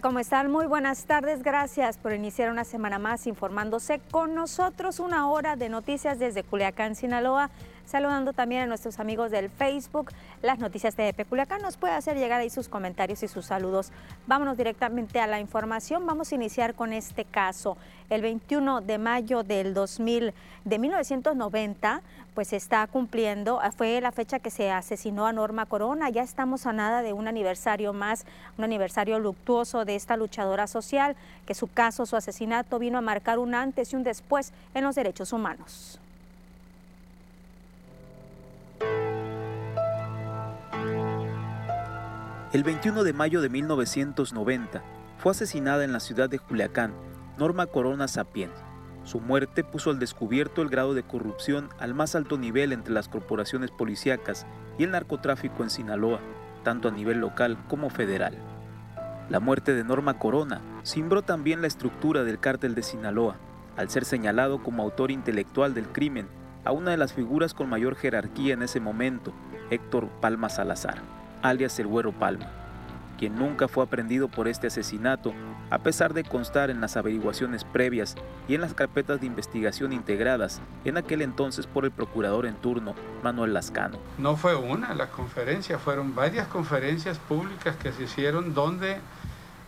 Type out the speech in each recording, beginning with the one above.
¿Cómo están? Muy buenas tardes. Gracias por iniciar una semana más informándose con nosotros. Una hora de noticias desde Culiacán, Sinaloa. Saludando también a nuestros amigos del Facebook, las noticias de Culiacán. Nos puede hacer llegar ahí sus comentarios y sus saludos. Vámonos directamente a la información. Vamos a iniciar con este caso. El 21 de mayo del 2000, de 1990, pues está cumpliendo, fue la fecha que se asesinó a Norma Corona. Ya estamos a nada de un aniversario más, un aniversario luctuoso de esta luchadora social, que su caso, su asesinato vino a marcar un antes y un después en los derechos humanos. El 21 de mayo de 1990 fue asesinada en la ciudad de Culiacán Norma Corona Sapien. Su muerte puso al descubierto el grado de corrupción al más alto nivel entre las corporaciones policíacas y el narcotráfico en Sinaloa, tanto a nivel local como federal. La muerte de Norma Corona cimbró también la estructura del cártel de Sinaloa, al ser señalado como autor intelectual del crimen a una de las figuras con mayor jerarquía en ese momento, Héctor Palma Salazar alias el Güero Palma, quien nunca fue aprendido por este asesinato, a pesar de constar en las averiguaciones previas y en las carpetas de investigación integradas en aquel entonces por el procurador en turno, Manuel Lascano. No fue una la conferencia, fueron varias conferencias públicas que se hicieron donde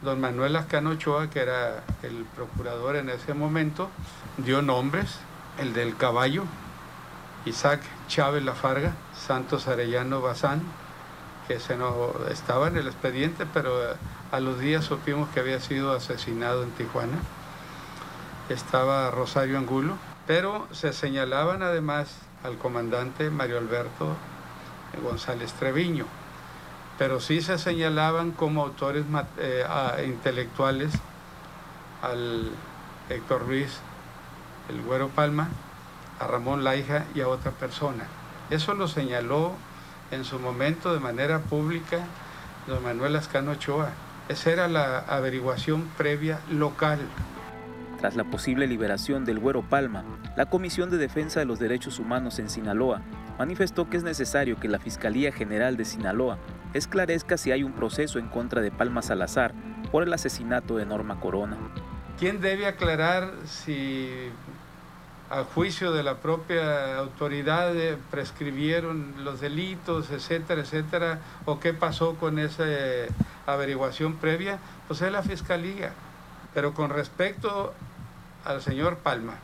don Manuel Lascano Ochoa, que era el procurador en ese momento, dio nombres, el del caballo, Isaac Chávez Lafarga, Santos Arellano Bazán, que se nos estaba en el expediente, pero eh, a los días supimos que había sido asesinado en Tijuana. Estaba Rosario Angulo, pero se señalaban además al comandante Mario Alberto González Treviño, pero sí se señalaban como autores eh, intelectuales al Héctor Ruiz, el Güero Palma, a Ramón Laija y a otra persona. Eso lo señaló en su momento de manera pública don Manuel Ascano Ochoa. Esa era la averiguación previa local. Tras la posible liberación del Güero Palma, la Comisión de Defensa de los Derechos Humanos en Sinaloa manifestó que es necesario que la Fiscalía General de Sinaloa esclarezca si hay un proceso en contra de Palma Salazar por el asesinato de Norma Corona. ¿Quién debe aclarar si a juicio de la propia autoridad eh, prescribieron los delitos, etcétera, etcétera, o qué pasó con esa eh, averiguación previa, pues es la fiscalía. Pero con respecto al señor Palma,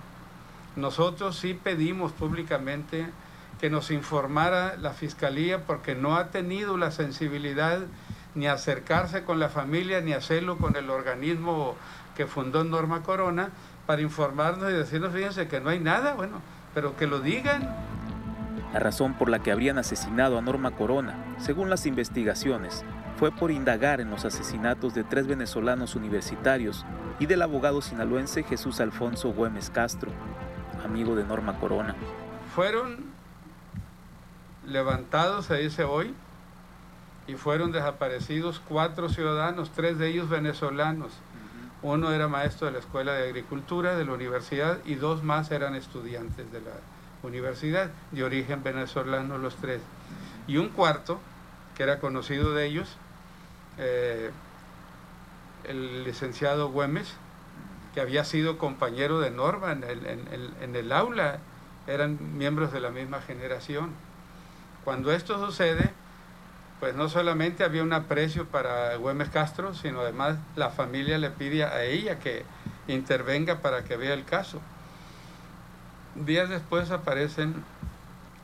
nosotros sí pedimos públicamente que nos informara la fiscalía porque no ha tenido la sensibilidad ni acercarse con la familia ni hacerlo con el organismo que fundó Norma Corona para informarnos y decirnos, fíjense que no hay nada, bueno, pero que lo digan. La razón por la que habrían asesinado a Norma Corona, según las investigaciones, fue por indagar en los asesinatos de tres venezolanos universitarios y del abogado sinaloense Jesús Alfonso Güemes Castro, amigo de Norma Corona. Fueron levantados, se dice hoy, y fueron desaparecidos cuatro ciudadanos, tres de ellos venezolanos. Uno era maestro de la Escuela de Agricultura de la universidad y dos más eran estudiantes de la universidad, de origen venezolano los tres. Y un cuarto, que era conocido de ellos, eh, el licenciado Güemes, que había sido compañero de Norma en en el aula, eran miembros de la misma generación. Cuando esto sucede, pues no solamente había un aprecio para Güemes Castro, sino además la familia le pide a ella que intervenga para que vea el caso. Días después aparecen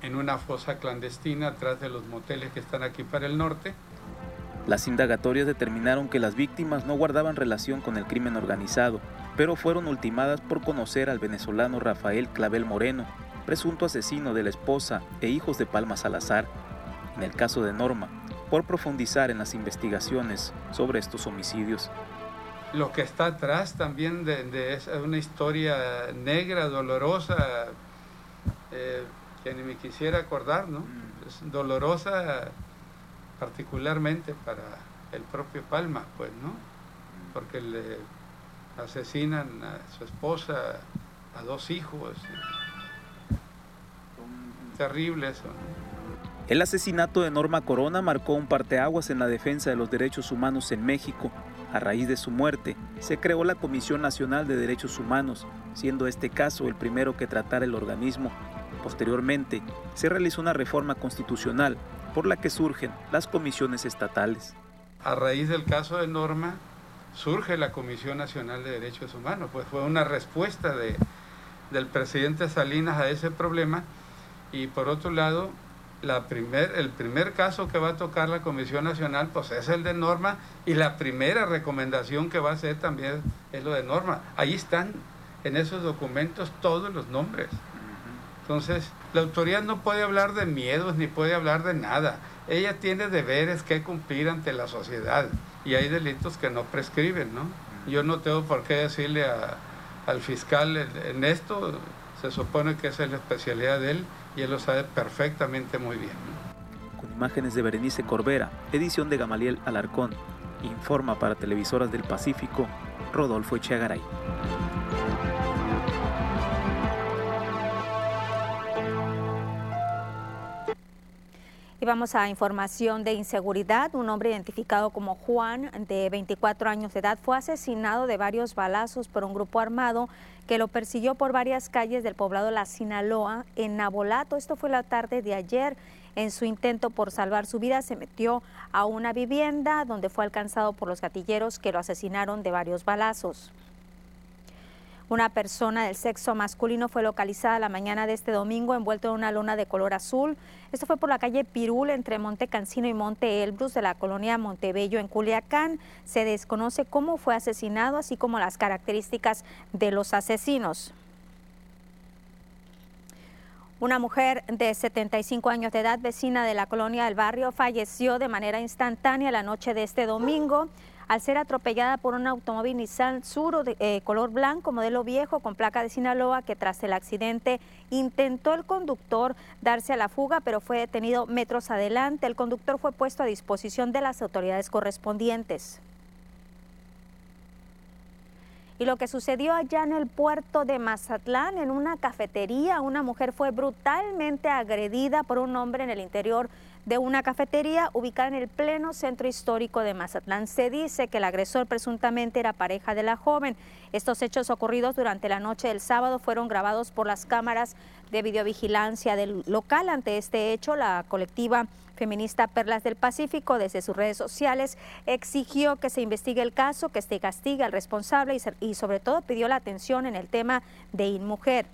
en una fosa clandestina atrás de los moteles que están aquí para el norte. Las indagatorias determinaron que las víctimas no guardaban relación con el crimen organizado, pero fueron ultimadas por conocer al venezolano Rafael Clavel Moreno, presunto asesino de la esposa e hijos de Palma Salazar. En el caso de Norma, por profundizar en las investigaciones sobre estos homicidios. Lo que está atrás también de, una historia negra, dolorosa, eh, que ni me quisiera acordar, ¿no? Mm. Es dolorosa particularmente para el propio Palma, pues, ¿no? Mm. Porque le asesinan a su esposa, a dos hijos. Terrible eso. El asesinato de Norma Corona marcó un parteaguas en la defensa de los derechos humanos en México. A raíz de su muerte, se creó la Comisión Nacional de Derechos Humanos, siendo este caso el primero que tratara el organismo. Posteriormente, se realizó una reforma constitucional por la que surgen las comisiones estatales. A raíz del caso de Norma, surge la Comisión Nacional de Derechos Humanos, pues fue una respuesta de, del presidente Salinas a ese problema y por otro lado la primer, el primer caso que va a tocar la Comisión Nacional pues es el de Norma y la primera recomendación que va a hacer también es lo de Norma. Ahí están en esos documentos todos los nombres. Entonces, la autoridad no puede hablar de miedos ni puede hablar de nada. Ella tiene deberes que cumplir ante la sociedad y hay delitos que no prescriben, ¿no? Yo no tengo por qué decirle al fiscal en esto, se supone que esa es la especialidad de él y él lo sabe perfectamente muy bien. Con imágenes de Berenice Corbera, edición de Gamaliel Alarcón, informa para Televisoras del Pacífico, Rodolfo Echegaray. Y vamos a información de inseguridad. Un hombre identificado como Juan, de 24 años de edad, fue asesinado de varios balazos por un grupo armado que lo persiguió por varias calles del poblado La Sinaloa en Nabolato. Esto fue la tarde de ayer. En su intento por salvar su vida se metió a una vivienda donde fue alcanzado por los gatilleros que lo asesinaron de varios balazos. Una persona del sexo masculino fue localizada la mañana de este domingo envuelto en una lona de color azul. Esto fue por la calle Pirul entre Monte Cancino y Monte Elbrus de la colonia Montebello en Culiacán. Se desconoce cómo fue asesinado, así como las características de los asesinos. Una mujer de 75 años de edad, vecina de la colonia del barrio, falleció de manera instantánea la noche de este domingo al ser atropellada por un automóvil Nissan Suro de eh, color blanco, modelo viejo, con placa de Sinaloa, que tras el accidente intentó el conductor darse a la fuga, pero fue detenido metros adelante. El conductor fue puesto a disposición de las autoridades correspondientes. Y lo que sucedió allá en el puerto de Mazatlán, en una cafetería, una mujer fue brutalmente agredida por un hombre en el interior de una cafetería ubicada en el pleno centro histórico de Mazatlán. Se dice que el agresor presuntamente era pareja de la joven. Estos hechos ocurridos durante la noche del sábado fueron grabados por las cámaras de videovigilancia del local. Ante este hecho, la colectiva feminista Perlas del Pacífico desde sus redes sociales exigió que se investigue el caso, que se castigue al responsable y, y sobre todo pidió la atención en el tema de InMujer.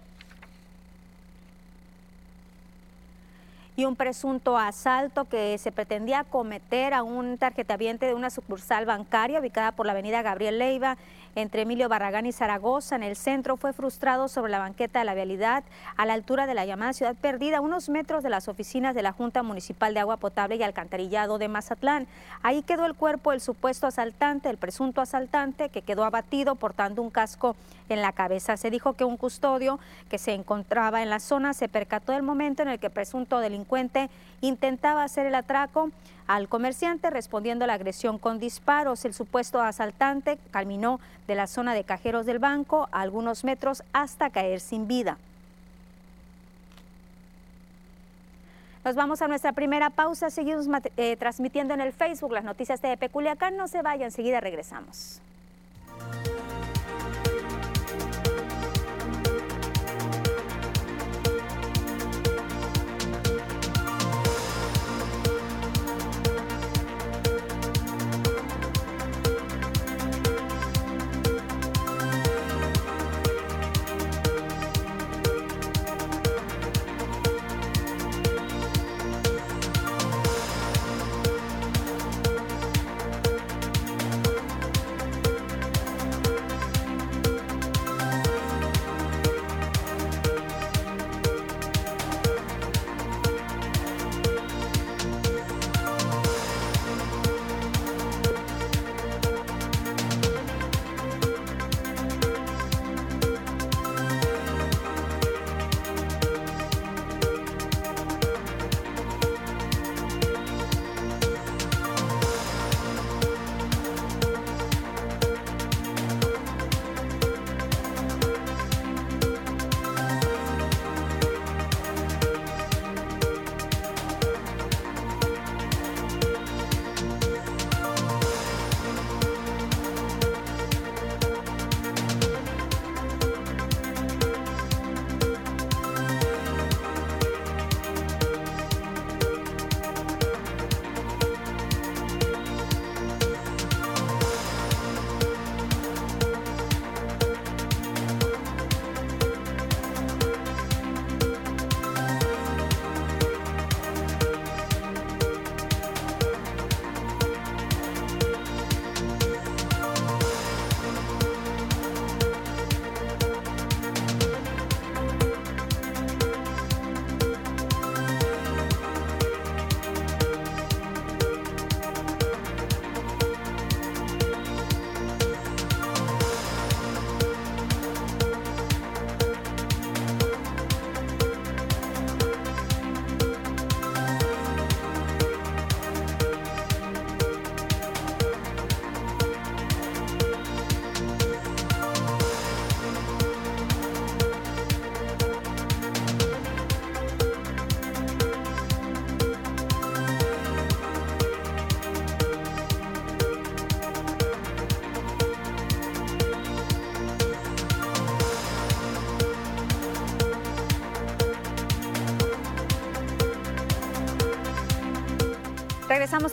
Y un presunto asalto que se pretendía cometer a un tarjetaviente de una sucursal bancaria ubicada por la avenida Gabriel Leiva entre Emilio Barragán y Zaragoza en el centro fue frustrado sobre la banqueta de la vialidad a la altura de la llamada Ciudad Perdida, unos metros de las oficinas de la Junta Municipal de Agua Potable y Alcantarillado de Mazatlán. Ahí quedó el cuerpo del supuesto asaltante, el presunto asaltante, que quedó abatido portando un casco en la cabeza. Se dijo que un custodio que se encontraba en la zona se percató del momento en el que el presunto delincuente intentaba hacer el atraco al comerciante respondiendo a la agresión con disparos. El supuesto asaltante caminó de la zona de cajeros del banco a algunos metros hasta caer sin vida. Nos vamos a nuestra primera pausa. Seguimos eh, transmitiendo en el Facebook las noticias de Peculiacán. No se vayan, enseguida regresamos.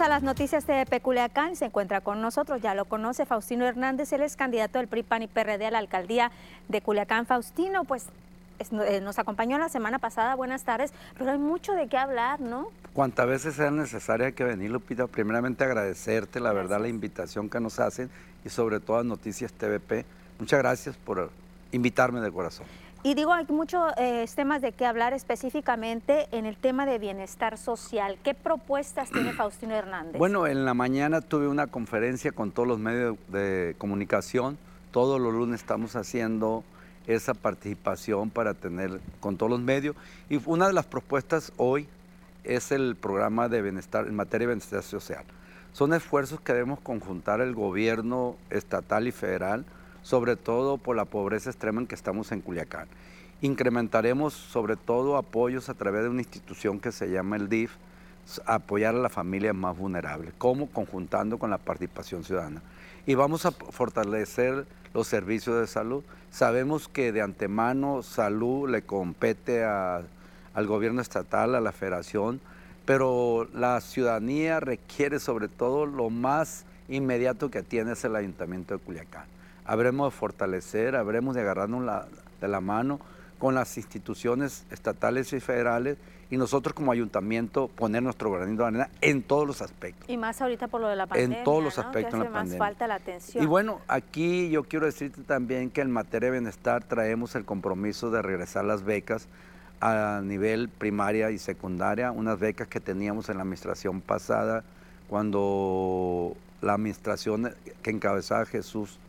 A las noticias de Peculiacán. Se encuentra con nosotros, ya lo conoce, Faustino Hernández. Él es candidato del PRI, PAN y PRD a la alcaldía de Culiacán. Faustino, pues eh, nos acompañó la semana pasada. Buenas tardes, pero hay mucho de qué hablar, ¿no? Cuantas veces sea necesaria que venir, Lupita, primeramente agradecerte, la verdad, la invitación que nos hacen y sobre todo a Noticias TVP. Muchas gracias por invitarme de corazón. Y digo, hay muchos eh, temas de qué hablar específicamente en el tema de bienestar social. ¿Qué propuestas tiene Faustino Hernández? Bueno, en la mañana tuve una conferencia con todos los medios de comunicación. Todos los lunes estamos haciendo esa participación para tener con todos los medios. Y una de las propuestas hoy es el programa de bienestar en materia de bienestar social. Son esfuerzos que debemos conjuntar el gobierno estatal y federal sobre todo por la pobreza extrema en que estamos en Culiacán. Incrementaremos sobre todo apoyos a través de una institución que se llama el DIF, apoyar a las familias más vulnerables, como conjuntando con la participación ciudadana. Y vamos a fortalecer los servicios de salud. Sabemos que de antemano salud le compete al gobierno estatal, a la federación, pero la ciudadanía requiere sobre todo lo más inmediato que tiene es el ayuntamiento de Culiacán habremos de fortalecer, habremos de agarrarnos de la mano con las instituciones estatales y federales y nosotros como ayuntamiento poner nuestro granito de arena en todos los aspectos. Y más ahorita por lo de la pandemia, En todos los aspectos de la más falta la atención. Y bueno, aquí yo quiero decirte también que en materia de bienestar traemos el compromiso de regresar las becas a nivel primaria y secundaria, unas becas que teníamos en la administración pasada cuando la administración que encabezaba Jesús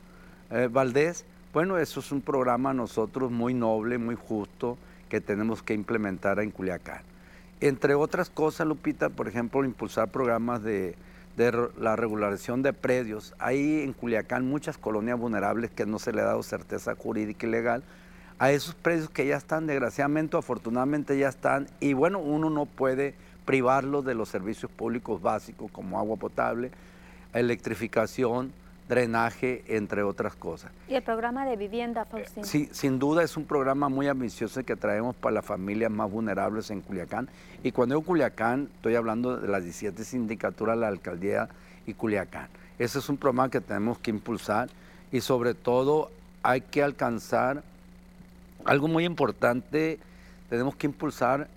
eh, Valdés, bueno, eso es un programa nosotros muy noble, muy justo, que tenemos que implementar en Culiacán. Entre otras cosas, Lupita, por ejemplo, impulsar programas de, la regularización de predios. Hay en Culiacán muchas colonias vulnerables que no se le ha dado certeza jurídica y legal. A esos predios que ya están, desgraciadamente, afortunadamente ya están, y bueno, uno no puede privarlos de los servicios públicos básicos como agua potable, electrificación, drenaje, entre otras cosas. ¿Y el programa de vivienda, Faustino? Sí, sin duda es un programa muy ambicioso que traemos para las familias más vulnerables en Culiacán. Y cuando digo Culiacán, estoy hablando de las 17 sindicaturas, la alcaldía y Culiacán. Ese es un programa que tenemos que impulsar y sobre todo hay que alcanzar algo muy importante, tenemos que impulsar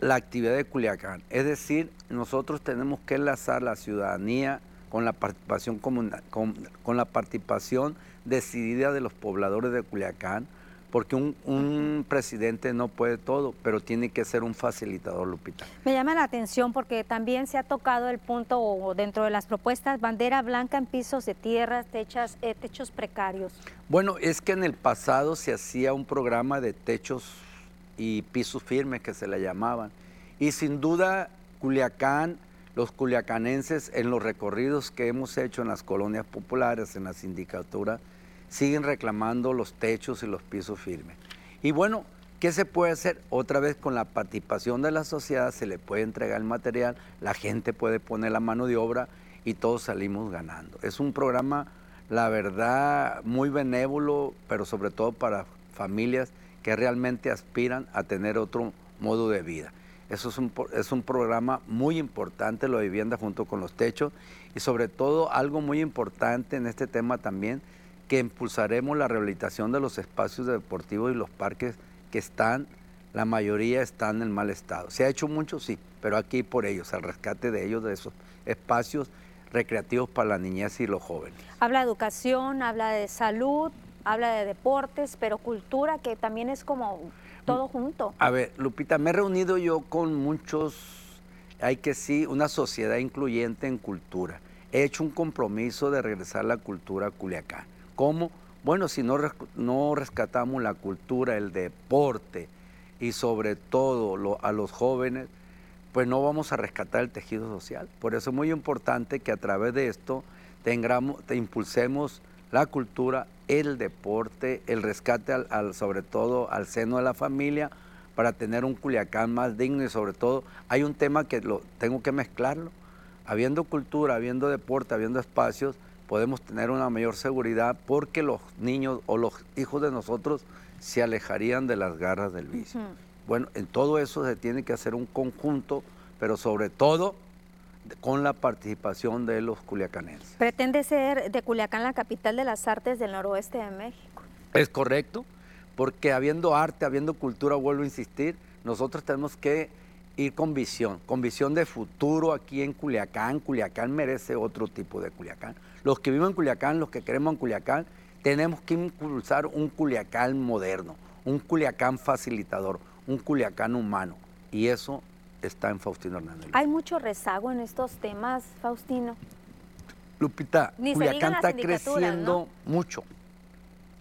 la actividad de Culiacán. Es decir, nosotros tenemos que enlazar la ciudadanía, con la participación con, la participación decidida de los pobladores de Culiacán, porque un, presidente no puede todo, pero tiene que ser un facilitador, Lupita. Me llama la atención porque también se ha tocado el punto dentro de las propuestas, bandera blanca en pisos de tierras, techas, eh, techos precarios. Bueno, es que en el pasado se hacía un programa de techos y pisos firmes que se le llamaban, y sin duda Culiacán los culiacanenses en los recorridos que hemos hecho en las colonias populares, en la sindicatura, siguen reclamando los techos y los pisos firmes. Y bueno, ¿qué se puede hacer? Otra vez con la participación de la sociedad se le puede entregar el material, la gente puede poner la mano de obra y todos salimos ganando. Es un programa, la verdad, muy benévolo, pero sobre todo para familias que realmente aspiran a tener otro modo de vida. Eso es un, es un programa muy importante, la vivienda junto con los techos y sobre todo algo muy importante en este tema también, que impulsaremos la rehabilitación de los espacios deportivos y los parques que están, la mayoría están en mal estado. ¿Se ha hecho mucho? Sí, pero aquí por ellos, al rescate de ellos, de esos espacios recreativos para la niñez y los jóvenes. Habla de educación, habla de salud, habla de deportes, pero cultura que también es como todo junto. A ver, Lupita, me he reunido yo con muchos, hay que sí, una sociedad incluyente en cultura. He hecho un compromiso de regresar la cultura a Culiacán. ¿Cómo? Bueno, si no, no rescatamos la cultura, el deporte y sobre todo a los jóvenes, pues no vamos a rescatar el tejido social. Por eso es muy importante que a través de esto tengamos, impulsemos la cultura, el deporte, el rescate al, sobre todo al seno de la familia para tener un Culiacán más digno y sobre todo hay un tema que lo tengo que mezclarlo. Habiendo cultura, habiendo deporte, habiendo espacios, podemos tener una mayor seguridad porque los niños o los hijos de nosotros se alejarían de las garras del vicio. Bueno, en todo eso se tiene que hacer un conjunto, pero sobre todo con la participación de los culiacanenses. Pretende ser de Culiacán la capital de las artes del noroeste de México. Es correcto, porque habiendo arte, habiendo cultura, vuelvo a insistir, nosotros tenemos que ir con visión, con visión de futuro aquí en Culiacán. Culiacán merece otro tipo de Culiacán. Los que viven en Culiacán, los que queremos en Culiacán, tenemos que impulsar un Culiacán moderno, un Culiacán facilitador, un Culiacán humano. Y eso está en Faustino Hernández. ¿Hay mucho rezago en estos temas, Faustino? Lupita, Culiacán está creciendo mucho.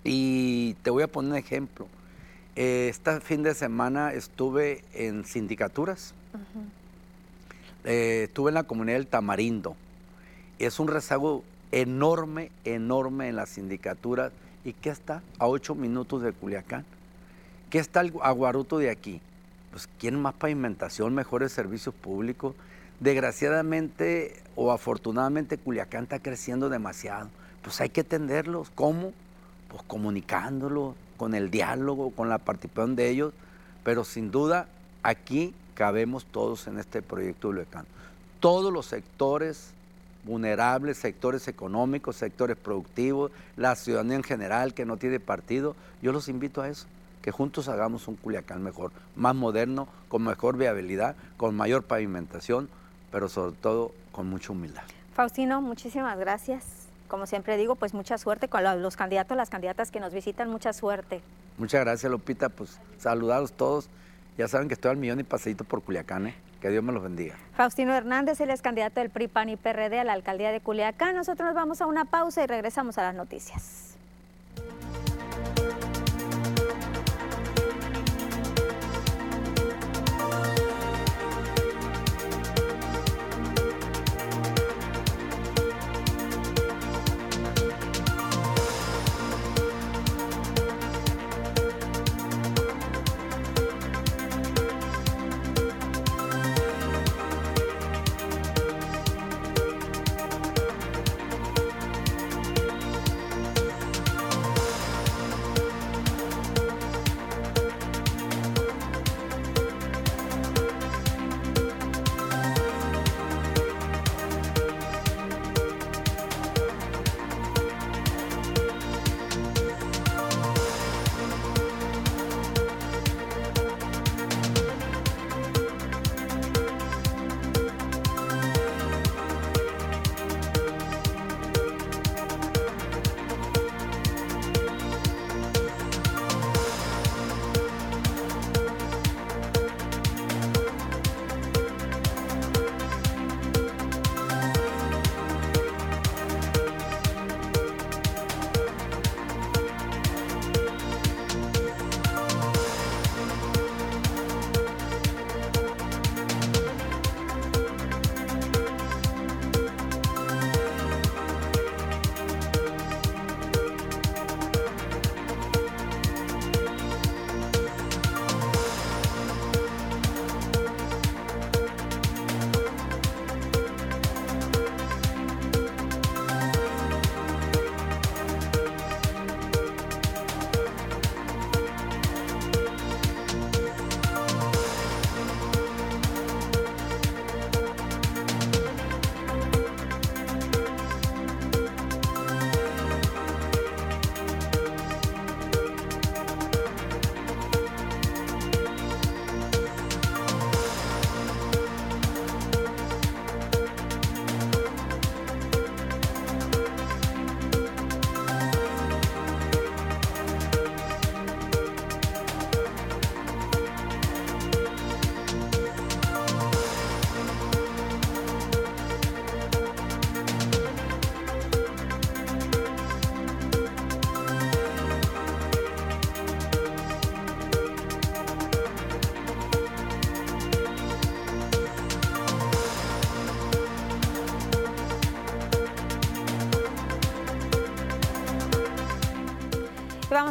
Y te voy a poner un ejemplo. este fin de semana estuve en sindicaturas. Eh, estuve en la comunidad del Tamarindo. Es un rezago enorme, enorme en las sindicaturas. ¿Y qué está? A ocho minutos de Culiacán. ¿Qué está el aguaruto de aquí? Pues quieren más pavimentación, mejores servicios públicos. Desgraciadamente o afortunadamente Culiacán está creciendo demasiado. Pues hay que atenderlos. ¿Cómo? Pues comunicándolo, con el diálogo, con la participación de ellos. Pero sin duda aquí cabemos todos en este proyecto de Culiacán. Todos los sectores vulnerables, sectores económicos, sectores productivos, la ciudadanía en general que no tiene partido, yo los invito a eso, que juntos hagamos un Culiacán mejor, más moderno, con mejor viabilidad, con mayor pavimentación, pero sobre todo con mucha humildad. Faustino, muchísimas gracias. Como siempre digo, pues mucha suerte con los candidatos, las candidatas que nos visitan, mucha suerte. Muchas gracias, Lupita. Pues saludados todos. Ya saben que estoy al millón y pasadito por Culiacán, ¿eh? Que Dios me los bendiga. Faustino Hernández, él es candidato del PRI, PAN y PRD a la alcaldía de Culiacán. Nosotros nos vamos a una pausa y regresamos a las noticias.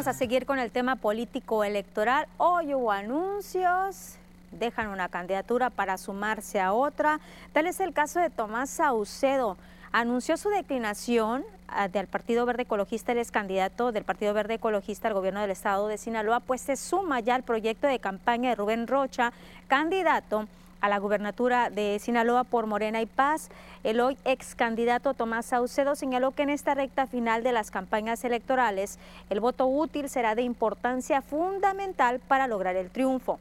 A seguir con el tema político electoral. Hoy hubo anuncios, dejan una candidatura para sumarse a otra. Tal es el caso de Tomás Saucedo. Anunció su declinación ah, del Partido Verde Ecologista, él es candidato del Partido Verde Ecologista al gobierno del estado de Sinaloa, pues se suma ya al proyecto de campaña de Rubén Rocha, candidato a la gubernatura de Sinaloa por Morena y Paz. El hoy ex candidato Tomás Saucedo señaló que en esta recta final de las campañas electorales el voto útil será de importancia fundamental para lograr el triunfo.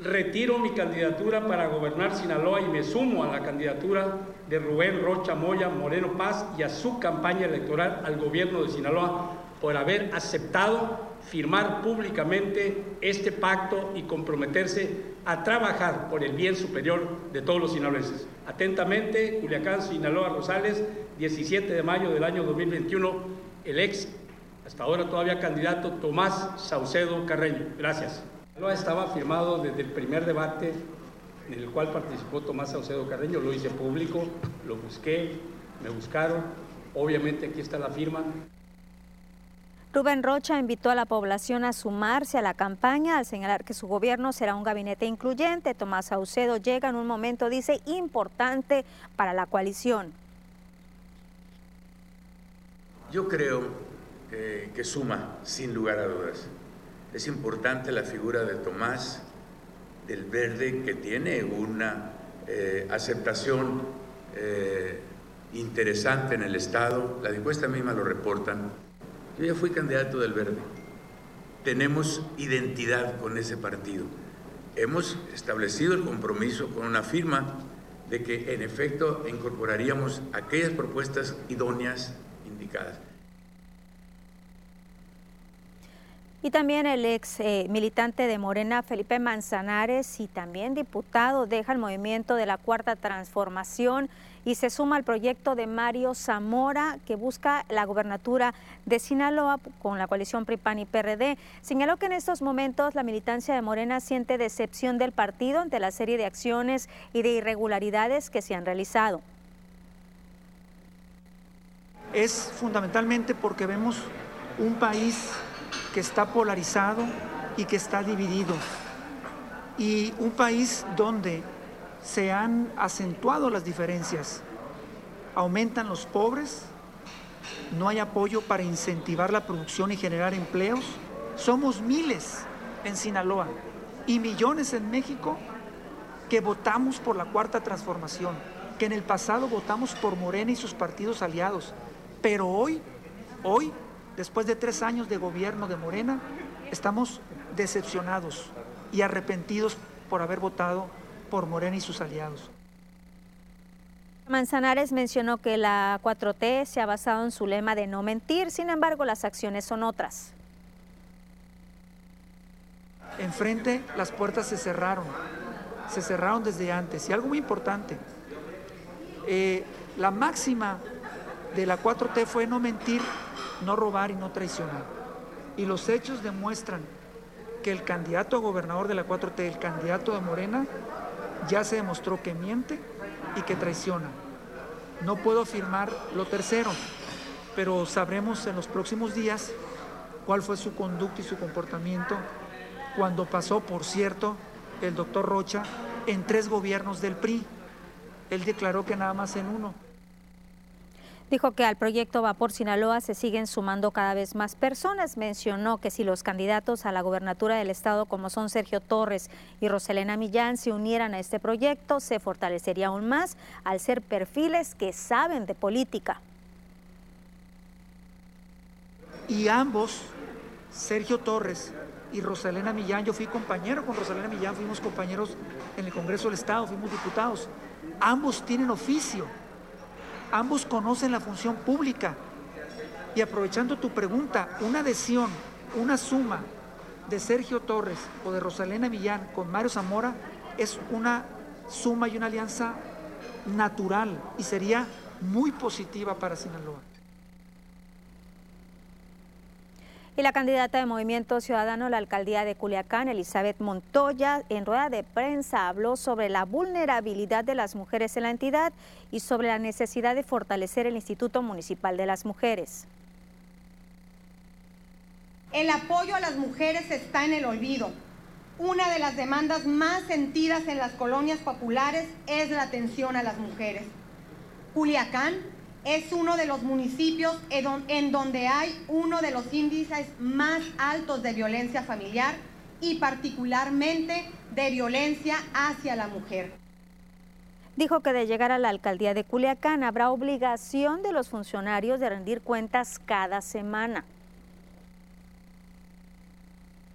Retiro mi candidatura para gobernar Sinaloa y me sumo a la candidatura de Rubén Rocha Moya Moreno Paz y a su campaña electoral al gobierno de Sinaloa por haber aceptado firmar públicamente este pacto y comprometerse a trabajar por el bien superior de todos los sinaloenses. Atentamente, Culiacán, Sinaloa, Rosales, 17 de mayo del año 2021, el ex, hasta ahora todavía candidato, Tomás Saucedo Carreño. Gracias. Estaba firmado desde el primer debate en el cual participó Tomás Saucedo Carreño, lo hice público, lo busqué, me buscaron, obviamente aquí está la firma. Rubén Rocha invitó a la población a sumarse a la campaña al señalar que su gobierno será un gabinete incluyente. Tomás Saucedo llega en un momento, dice, importante para la coalición. Yo creo que suma, sin lugar a dudas. Es importante la figura de Tomás del Verde, que tiene una eh, aceptación eh, interesante en el Estado. La encuesta misma lo reportan. Yo ya fui candidato del Verde. Tenemos identidad con ese partido. Hemos establecido el compromiso con una firma de que en efecto incorporaríamos aquellas propuestas idóneas indicadas. Y también el ex eh, militante de Morena, Felipe Manzanares, y también diputado, deja el movimiento de la Cuarta Transformación y se suma al proyecto de Mario Zamora, que busca la gubernatura de Sinaloa con la coalición PRIPAN y PRD. Señaló que en estos momentos la militancia de Morena siente decepción del partido ante la serie de acciones y de irregularidades que se han realizado. Es fundamentalmente porque vemos un país que está polarizado y que está dividido. Y un país donde se han acentuado las diferencias, aumentan los pobres, no hay apoyo para incentivar la producción y generar empleos. Somos miles en Sinaloa y millones en México que votamos por la cuarta transformación, que en el pasado votamos por Morena y sus partidos aliados, pero hoy, hoy después de tres años de gobierno de Morena, estamos decepcionados y arrepentidos por haber votado por Morena y sus aliados. Manzanares mencionó que la 4T se ha basado en su lema de no mentir, sin embargo las acciones son otras. Enfrente las puertas se cerraron, se cerraron desde antes. Y algo muy importante, eh, la máxima de la 4T fue no mentir no robar y no traicionar. Y los hechos demuestran que el candidato a gobernador de la 4T, el candidato de Morena, ya se demostró que miente y que traiciona. No puedo afirmar lo tercero, pero sabremos en los próximos días cuál fue su conducta y su comportamiento cuando pasó, por cierto, el doctor Rocha en tres gobiernos del PRI. Él declaró que nada más en uno. Dijo que al proyecto Vapor Sinaloa se siguen sumando cada vez más personas. Mencionó que si los candidatos a la gobernatura del estado como son Sergio Torres y Roselena Millán se unieran a este proyecto, se fortalecería aún más al ser perfiles que saben de política. Y ambos, Sergio Torres y Roselena Millán, yo fui compañero con Roselena Millán, fuimos compañeros en el Congreso del Estado, fuimos diputados. Ambos tienen oficio Ambos conocen la función pública. Y aprovechando tu pregunta, una adhesión, una suma de Sergio Torres o de Rosalena Millán con Mario Zamora es una suma y una alianza natural y sería muy positiva para Sinaloa. Y la candidata de Movimiento Ciudadano a la alcaldía de Culiacán, Elizabeth Montoya, en rueda de prensa habló sobre la vulnerabilidad de las mujeres en la entidad y sobre la necesidad de fortalecer el Instituto Municipal de las Mujeres. El apoyo a las mujeres está en el olvido. Una de las demandas más sentidas en las colonias populares es la atención a las mujeres. Culiacán es uno de los municipios en donde hay uno de los índices más altos de violencia familiar y particularmente de violencia hacia la mujer. Dijo que de llegar a la alcaldía de Culiacán habrá obligación de los funcionarios de rendir cuentas cada semana.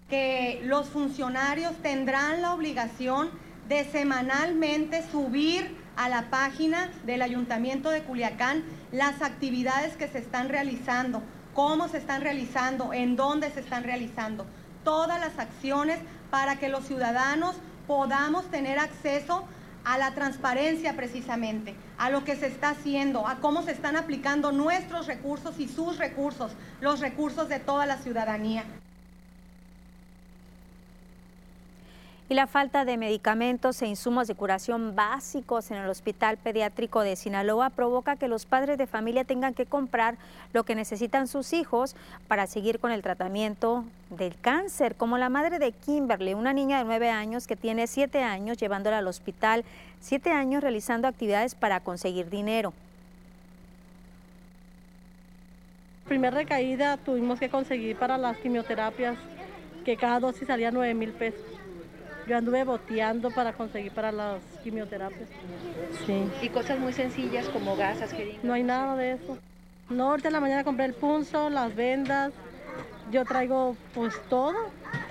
Que los funcionarios tendrán la obligación de semanalmente subir a la página del Ayuntamiento de Culiacán las actividades que se están realizando, cómo se están realizando, en dónde se están realizando, todas las acciones para que los ciudadanos podamos tener acceso a la transparencia precisamente, a lo que se está haciendo, a cómo se están aplicando nuestros recursos y sus recursos, los recursos de toda la ciudadanía. Y la falta de medicamentos e insumos de curación básicos en el Hospital Pediátrico de Sinaloa provoca que los padres de familia tengan que comprar lo que necesitan sus hijos para seguir con el tratamiento del cáncer, como la madre de Kimberly, una niña de nueve años que tiene siete años llevándola al hospital, siete años realizando actividades para conseguir dinero. Primer recaída tuvimos que conseguir para las quimioterapias, que cada dosis salía nueve mil pesos. Yo anduve boteando para conseguir para las quimioterapias. Sí. Y cosas muy sencillas como gasas, No hay nada de eso. No, ahorita en la mañana compré el punzo, las vendas. Yo traigo pues todo,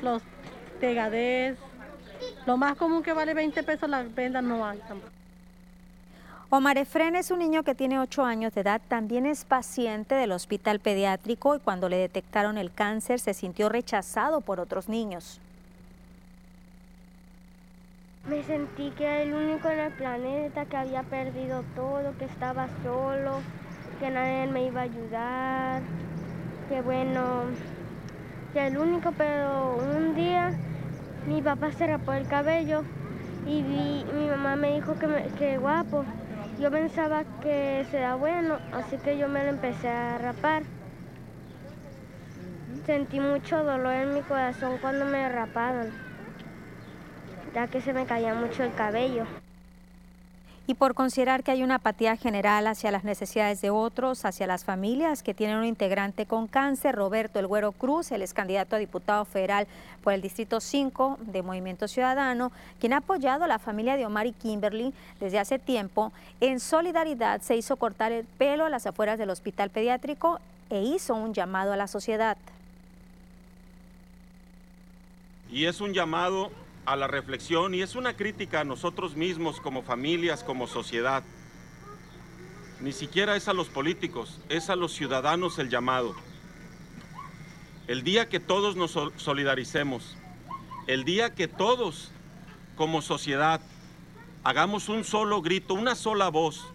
los tegadés. Lo más común que vale 20 pesos las vendas no hay Omar Efren es un niño que tiene 8 años de edad, también es paciente del hospital pediátrico y cuando le detectaron el cáncer se sintió rechazado por otros niños. Me sentí que era el único en el planeta que había perdido todo, que estaba solo, que nadie me iba a ayudar, que bueno, que el único, pero un día mi papá se rapó el cabello y mi mamá me dijo que, que guapo. Yo pensaba que será bueno, así que yo me lo empecé a rapar. Sentí mucho dolor en mi corazón cuando me raparon ya que se me caía mucho el cabello. Y por considerar que hay una apatía general hacia las necesidades de otros, hacia las familias que tienen un integrante con cáncer, Roberto El Güero Cruz, el ex candidato a diputado federal por el Distrito 5 de Movimiento Ciudadano, quien ha apoyado a la familia de Omar y Kimberly desde hace tiempo, en solidaridad se hizo cortar el pelo a las afueras del hospital pediátrico e hizo un llamado a la sociedad. Y es un llamado a la reflexión y es una crítica a nosotros mismos como familias, como sociedad. Ni siquiera es a los políticos, es a los ciudadanos el llamado. El día que todos nos solidaricemos, el día que todos como sociedad hagamos un solo grito, una sola voz,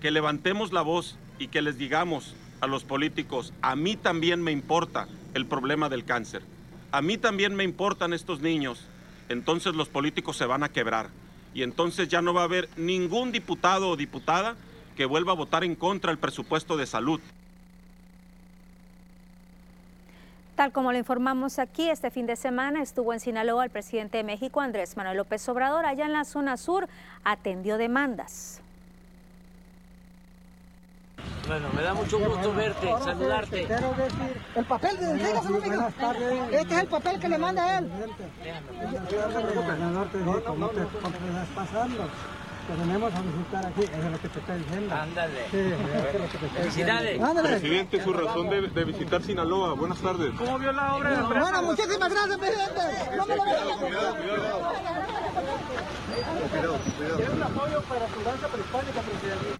que levantemos la voz y que les digamos a los políticos, a mí también me importa el problema del cáncer, a mí también me importan estos niños, entonces los políticos se van a quebrar y entonces ya no va a haber ningún diputado o diputada que vuelva a votar en contra del presupuesto de salud. Tal como lo informamos aquí, este fin de semana estuvo en Sinaloa el presidente de México, Andrés Manuel López Obrador, allá en la zona sur, atendió demandas. Bueno, me da mucho gusto verte, saludarte. Quiero decir, el papel de Buenas tardes. Este es el papel que le manda a él. ¿Cómo te estás pasando? Que venimos a visitar aquí, eso es lo que te está diciendo. Ándale. Sí, Felicidades. Presidente, su razón de, de, visitar Sinaloa. Buenas tardes. ¿Cómo vio la obra de Bueno, muchísimas gracias, presidente. No me lo cuidado, cuidado, cuidado. Tiene un apoyo para su danza prehispánica, presidente.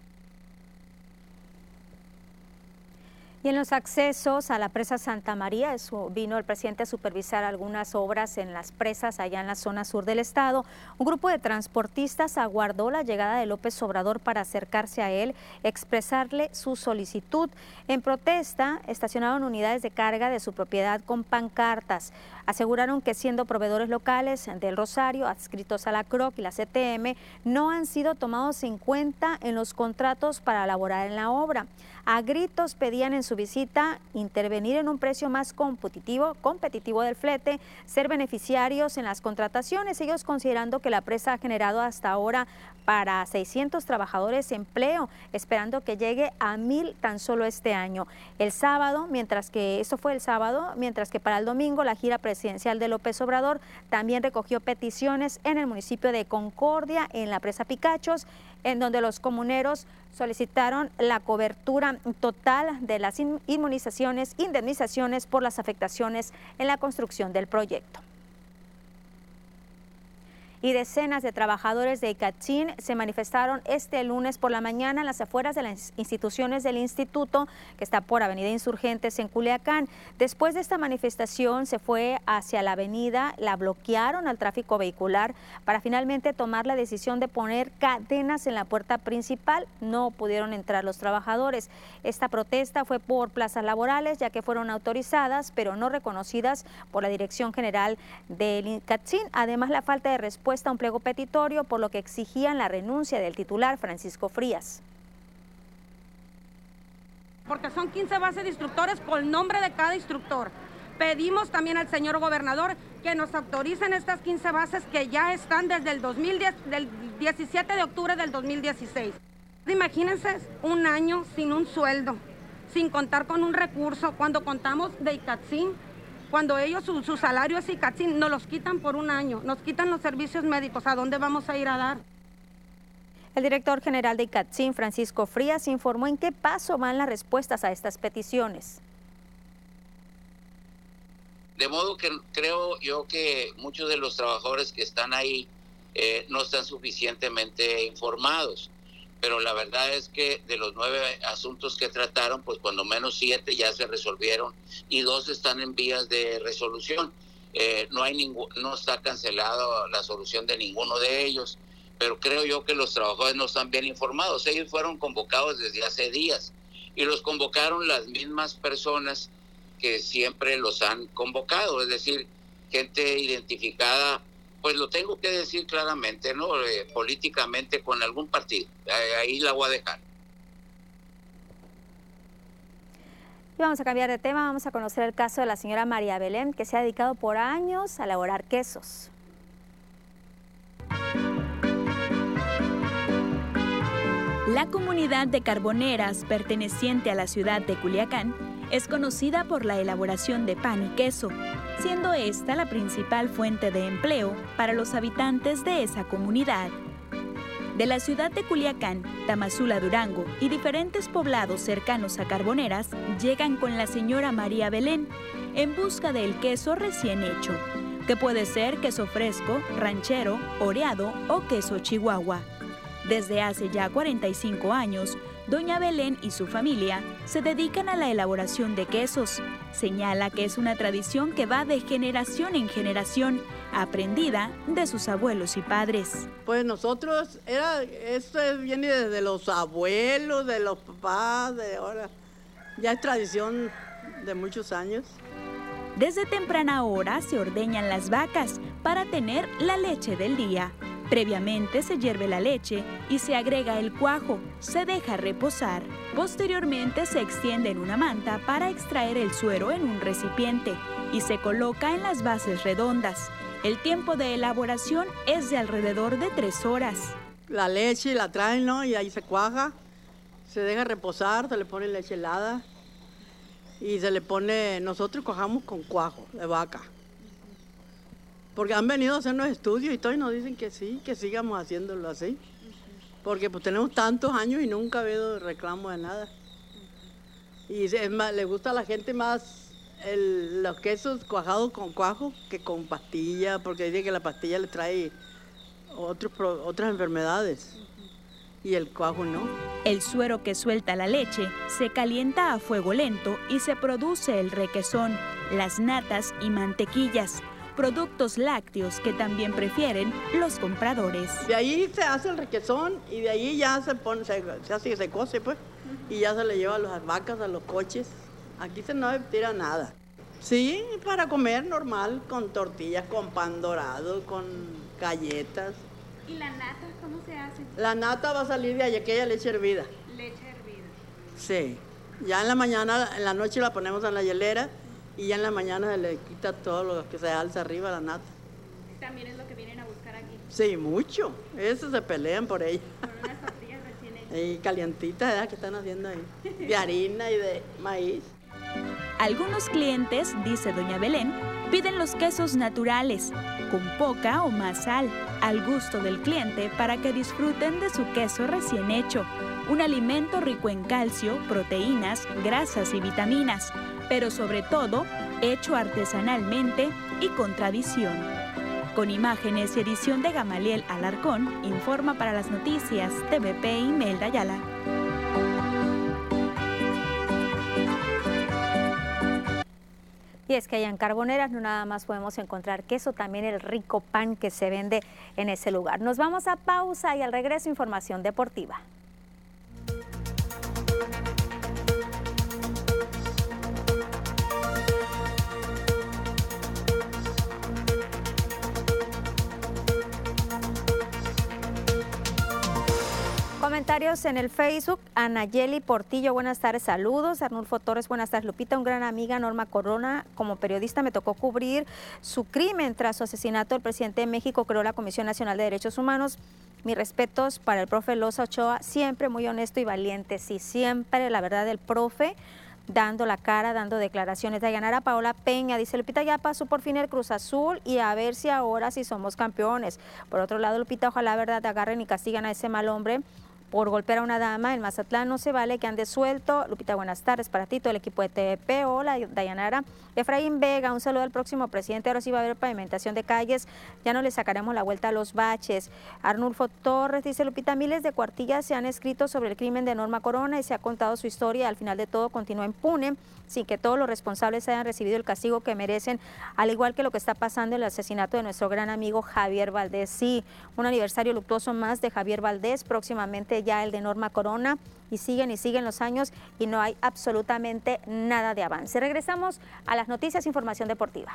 Y en los accesos a la presa Santa María vino el presidente a supervisar algunas obras en las presas allá en la zona sur del estado. Un grupo de transportistas aguardó la llegada de López Obrador para acercarse a él, expresarle su solicitud. En protesta, estacionaron unidades de carga de su propiedad con pancartas. Aseguraron que siendo proveedores locales del Rosario, adscritos a la CROC y la CTM, no han sido tomados en cuenta en los contratos para elaborar en la obra. A gritos pedían en su visita intervenir en un precio más competitivo, competitivo del flete, ser beneficiarios en las contrataciones, ellos considerando que la presa ha generado hasta ahora para 600 trabajadores empleo, esperando que llegue a mil tan solo este año. El sábado, mientras que esto fue el sábado, mientras que para el domingo la gira presidencial de López Obrador también recogió peticiones en el municipio de Concordia, en la presa Picachos, en donde los comuneros solicitaron la cobertura total de las inmunizaciones, indemnizaciones por las afectaciones en la construcción del proyecto y decenas de trabajadores de Icachín se manifestaron este lunes por la mañana en las afueras de las instituciones del instituto que está por Avenida Insurgentes en Culiacán. Después de esta manifestación se fue hacia la avenida, la bloquearon al tráfico vehicular para finalmente tomar la decisión de poner cadenas en la puerta principal. No pudieron entrar los trabajadores. Esta protesta fue por plazas laborales ya que fueron autorizadas pero no reconocidas por la Dirección General del Icachín. Además la falta de respuesta a un pliego petitorio por lo que exigían la renuncia del titular Francisco Frías. Porque son 15 bases de instructores el nombre de cada instructor. Pedimos también al señor gobernador que nos autoricen estas 15 bases que ya están desde el 2010, del 17 de octubre del 2016. Imagínense un año sin un sueldo, sin contar con un recurso, cuando contamos de ICATSIN, cuando ellos su, salario es ICATSIN, nos los quitan por un año, nos quitan los servicios médicos, ¿a dónde vamos a ir a dar? El director general de ICATSIN, Francisco Frías, informó en qué paso van las respuestas a estas peticiones. De modo que creo yo que muchos de los trabajadores que están ahí eh, no están suficientemente informados pero la verdad es que de los nueve asuntos que trataron, pues cuando menos siete ya se resolvieron y dos están en vías de resolución. Eh, no hay ningún, no está cancelado la solución de ninguno de ellos, pero creo yo que los trabajadores no están bien informados. Ellos fueron convocados desde hace días y los convocaron las mismas personas que siempre los han convocado, es decir, gente identificada pues lo tengo que decir claramente, ¿no? Eh, políticamente con algún partido. Ahí la voy a dejar. Y vamos a cambiar de tema, vamos a conocer el caso de la señora María Belén, que se ha dedicado por años a elaborar quesos. La comunidad de carboneras perteneciente a la ciudad de Culiacán es conocida por la elaboración de pan y queso, siendo esta la principal fuente de empleo para los habitantes de esa comunidad. De la ciudad de Culiacán, Tamazula Durango y diferentes poblados cercanos a Carboneras llegan con la señora María Belén en busca del queso recién hecho, que puede ser queso fresco, ranchero, oreado o queso chihuahua. Desde hace ya 45 años, Doña Belén y su familia se dedican a la elaboración de quesos. Señala que es una tradición que va de generación en generación, aprendida de sus abuelos y padres. Pues nosotros, era, esto viene desde los abuelos, de los papás, de ahora. Ya es tradición de muchos años. Desde temprana hora se ordeñan las vacas para tener la leche del día. Previamente se hierve la leche y se agrega el cuajo, se deja reposar. Posteriormente se extiende en una manta para extraer el suero en un recipiente y se coloca en las bases redondas. El tiempo de elaboración es de alrededor de tres horas. La leche la traen, ¿no? Y ahí se cuaja, se deja reposar, se le pone leche helada y se le pone, nosotros cojamos con cuajo de vaca. Porque han venido a hacernos estudios y todos nos dicen que sí, que sigamos haciéndolo así. Porque pues tenemos tantos años y nunca ha habido reclamo de nada. Y es más, le gusta a la gente más los quesos cuajados con cuajo que con pastilla, porque dice que la pastilla le trae otros, otras enfermedades y el cuajo no. El suero que suelta la leche se calienta a fuego lento y se produce el requesón, las natas y mantequillas productos lácteos que también prefieren los compradores. De ahí se hace el requesón y de ahí ya se pone, se, hace, se cose pues, y ya se le lleva a las vacas, a los coches. Aquí se no tira nada. Sí, para comer normal, con tortillas, con pan dorado, con galletas. ¿Y la nata cómo se hace? La nata va a salir de aquella leche hervida. Leche hervida. Sí. Ya en la mañana, en la noche la ponemos en la hielera y ya en la mañana se le quita todo lo que se alza arriba la nata. También es lo que vienen a buscar aquí. Sí, mucho. Eso se pelean por ella. Con unas tortillas recién hechas. Y calientitas, ¿verdad? que están haciendo ahí? De harina y de maíz. Algunos clientes, dice doña Belén, piden los quesos naturales, con poca o más sal, al gusto del cliente para que disfruten de su queso recién hecho, un alimento rico en calcio, proteínas, grasas y vitaminas, pero sobre todo hecho artesanalmente y con tradición. Con imágenes y edición de Gamaliel Alarcón, informa para las noticias TVP Imelda Ayala. Y es que allá en Carboneras no nada más podemos encontrar queso, también el rico pan que se vende en ese lugar. Nos vamos a pausa y al regreso información deportiva. Comentarios en el Facebook. Anayeli Portillo, buenas tardes, saludos. Arnulfo Torres, buenas tardes. Lupita, un gran amiga. Norma Corona, como periodista me tocó cubrir su crimen tras su asesinato. El presidente de México creó la Comisión Nacional de Derechos Humanos. Mis respetos para el profe Loza Ochoa, siempre muy honesto y valiente. Sí, siempre la verdad del profe dando la cara, dando declaraciones. Dayanara Paola Peña dice, Lupita, ya pasó por fin el Cruz Azul y a ver si ahora sí somos campeones. Por otro lado, Lupita, ojalá verdad agarren y castigan a ese mal hombre por golpear a una dama. El Mazatlán no se vale que ande suelto. Lupita, buenas tardes para ti, todo el equipo de TVP. Hola, Dayanara. Efraín Vega, un saludo al próximo presidente. Ahora sí va a haber pavimentación de calles. Ya no le sacaremos la vuelta a los baches. Arnulfo Torres dice, Lupita, miles de cuartillas se han escrito sobre el crimen de Norma Corona y se ha contado su historia. Al final de todo continúa impune sin que todos los responsables hayan recibido el castigo que merecen, al igual que lo que está pasando en el asesinato de nuestro gran amigo Javier Valdés. Sí, un aniversario luctuoso más de Javier Valdés, próximamente ya el de Norma Corona, y siguen y siguen los años y no hay absolutamente nada de avance. Regresamos a las noticias, información deportiva.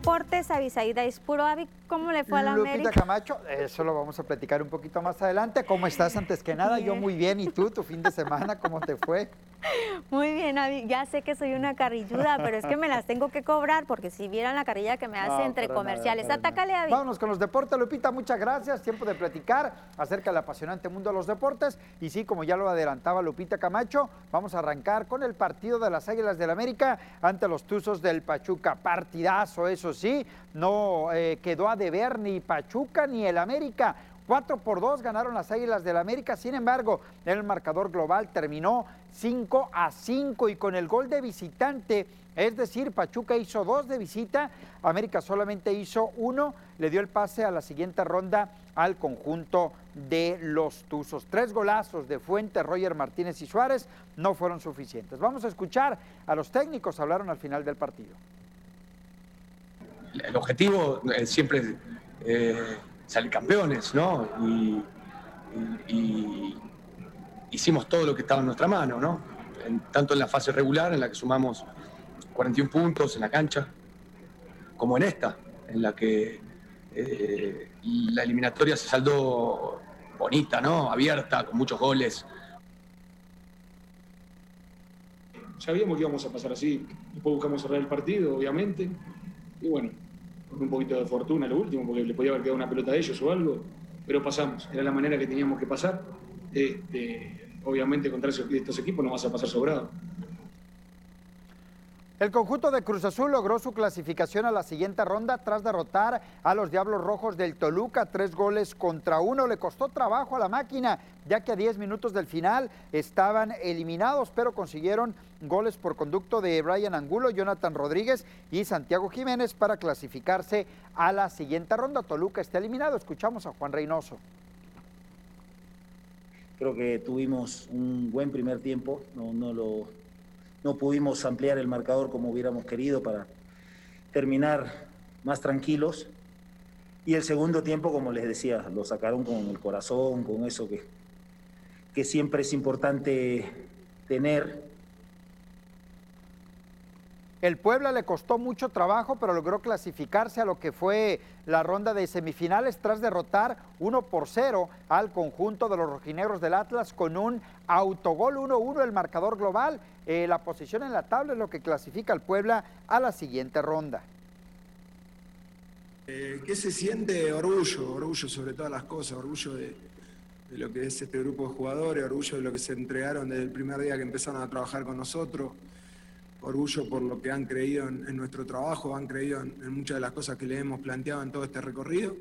Deportes, Avisaída Ispuro. Avi, ¿cómo le fue a la Lupita América? Camacho, eso lo vamos a platicar un poquito más adelante. ¿Cómo estás antes que nada? Yo muy bien. ¿Y tú, tu fin de semana, cómo te fue? Muy bien, Avi. Ya sé que soy una carrilluda, pero es que me las tengo que cobrar porque si vieran la carrilla que me hace No, entre comerciales. nada. Atácale, Avi. Vámonos con los deportes, Lupita, muchas gracias. Tiempo de platicar acerca del apasionante mundo de los deportes. Y sí, como ya lo adelantaba Lupita Camacho, vamos a arrancar con el partido de las Águilas del América ante los Tuzos del Pachuca. Partidazo, eso sí, no eh, quedó a deber ni Pachuca ni el América. 4 por 2 ganaron las Águilas del América, sin embargo, el marcador global terminó 5 a 5 y con el gol de visitante, es decir, Pachuca hizo dos de visita, América solamente hizo uno, le dio el pase a la siguiente ronda al conjunto de los Tuzos. Tres golazos de Fuente, Roger Martínez y Suárez no fueron suficientes. Vamos a escuchar a los técnicos, hablaron al final del partido. el objetivo es siempre eh, salir campeones, ¿no? Y hicimos todo lo que estaba en nuestra mano, ¿no? Tanto en la fase regular, en la que sumamos 41 puntos en la cancha, como en esta, en la que eh, la eliminatoria se saldó bonita, ¿no? Abierta, con muchos goles. Sabíamos que íbamos a pasar así. Después buscamos cerrar el partido, obviamente. Y bueno, con un poquito de fortuna lo último, porque le podía haber quedado una pelota a ellos o algo. Pero pasamos. Era la manera que teníamos que pasar. Obviamente contra estos equipos no vas a pasar sobrado. El conjunto de Cruz Azul logró su clasificación a la siguiente ronda tras derrotar a los Diablos Rojos del Toluca, tres goles contra uno. Le costó trabajo a la máquina, ya que a 10 minutos del final estaban eliminados, pero consiguieron goles por conducto de Brian Angulo, Jonathan Rodríguez y Santiago Jiménez para clasificarse a la siguiente ronda. Toluca está eliminado. Escuchamos a Juan Reynoso. Creo que tuvimos un buen primer tiempo, no, no lo no pudimos ampliar el marcador como hubiéramos querido para terminar más tranquilos. Y el segundo tiempo, como les decía, lo sacaron con el corazón, con eso que, que siempre es importante tener el Puebla le costó mucho trabajo, pero logró clasificarse a lo que fue la ronda de semifinales tras derrotar 1 por 0 al conjunto de los rojinegros del Atlas con un autogol 1-1 el marcador global. Eh, la posición en la tabla es lo que clasifica al Puebla a la siguiente ronda. Eh, ¿Qué se siente? Orgullo, orgullo sobre todas las cosas, orgullo de, de lo que es este grupo de jugadores, orgullo de lo que se entregaron desde el primer día que empezaron a trabajar con nosotros orgullo por lo que han creído en, nuestro trabajo, han creído en, muchas de las cosas que le hemos planteado en todo este recorrido.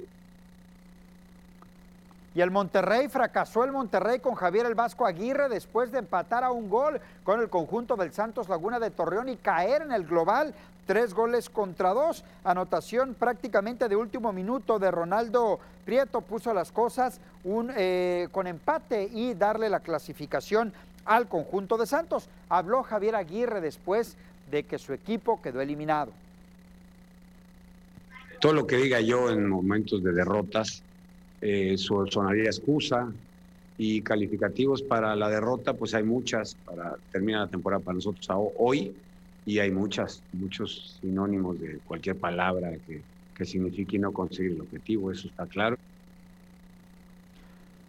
Y el Monterrey fracasó el Monterrey con Javier el Vasco Aguirre después de empatar a un gol con el conjunto del Santos Laguna de Torreón y caer en el global. Tres goles contra dos. Anotación prácticamente de último minuto de Ronaldo Prieto puso las cosas eh, con empate y darle la clasificación al conjunto de Santos. Habló Javier Aguirre después de que su equipo quedó eliminado. Todo lo que diga yo en momentos de derrotas eh, sonaría excusa y calificativos para la derrota, pues hay muchas para terminar la temporada para nosotros hoy y hay muchas, muchos sinónimos de cualquier palabra que, que signifique no conseguir el objetivo, eso está claro.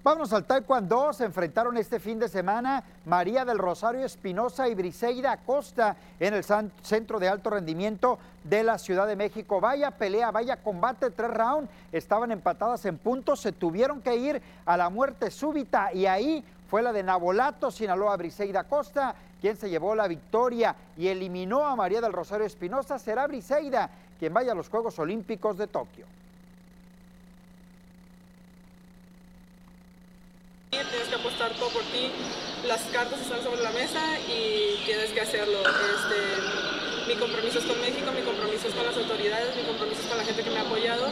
Vámonos al Taekwondo. Se enfrentaron este fin de semana María del Rosario Espinosa y Briseida Acosta en el Centro de Alto Rendimiento de la Ciudad de México. Vaya pelea, vaya combate, tres rounds. Estaban empatadas en puntos, se tuvieron que ir a la muerte súbita y ahí fue la de Nabolato, Sinaloa, Briseida Acosta, quien se llevó la victoria y eliminó a María del Rosario Espinosa. Será Briseida quien vaya a los Juegos Olímpicos de Tokio. Tienes que apostar todo por ti, las cartas están sobre la mesa y tienes que hacerlo. Este, mi compromiso es con México, mi compromiso es con las autoridades, mi compromiso es con la gente que me ha apoyado.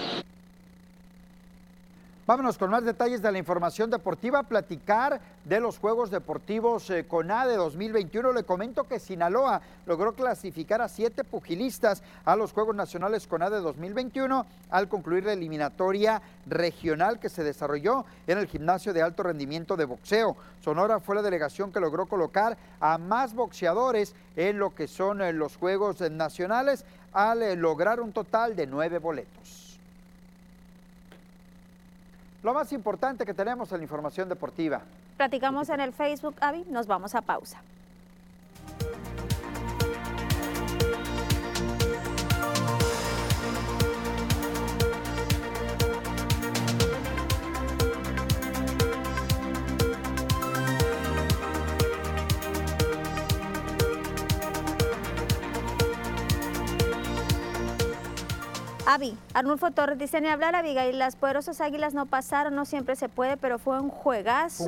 Vámonos con más detalles de la información deportiva, platicar de los Juegos Deportivos eh, CONADE 2021. Le comento que Sinaloa logró clasificar a siete pugilistas a los Juegos Nacionales CONADE 2021 al concluir la eliminatoria regional que se desarrolló en el gimnasio de alto rendimiento de boxeo. Sonora fue la delegación que logró colocar a más boxeadores en lo que son eh, los Juegos Nacionales al eh, lograr un total de nueve boletos. Lo más importante que tenemos en la información deportiva. Platicamos en el Facebook, Avi, nos vamos a pausa. Avi, Arnulfo Torres dice, ni hablar Abigail, las poderosas águilas no pasaron, no siempre se puede, pero fue un juegazo,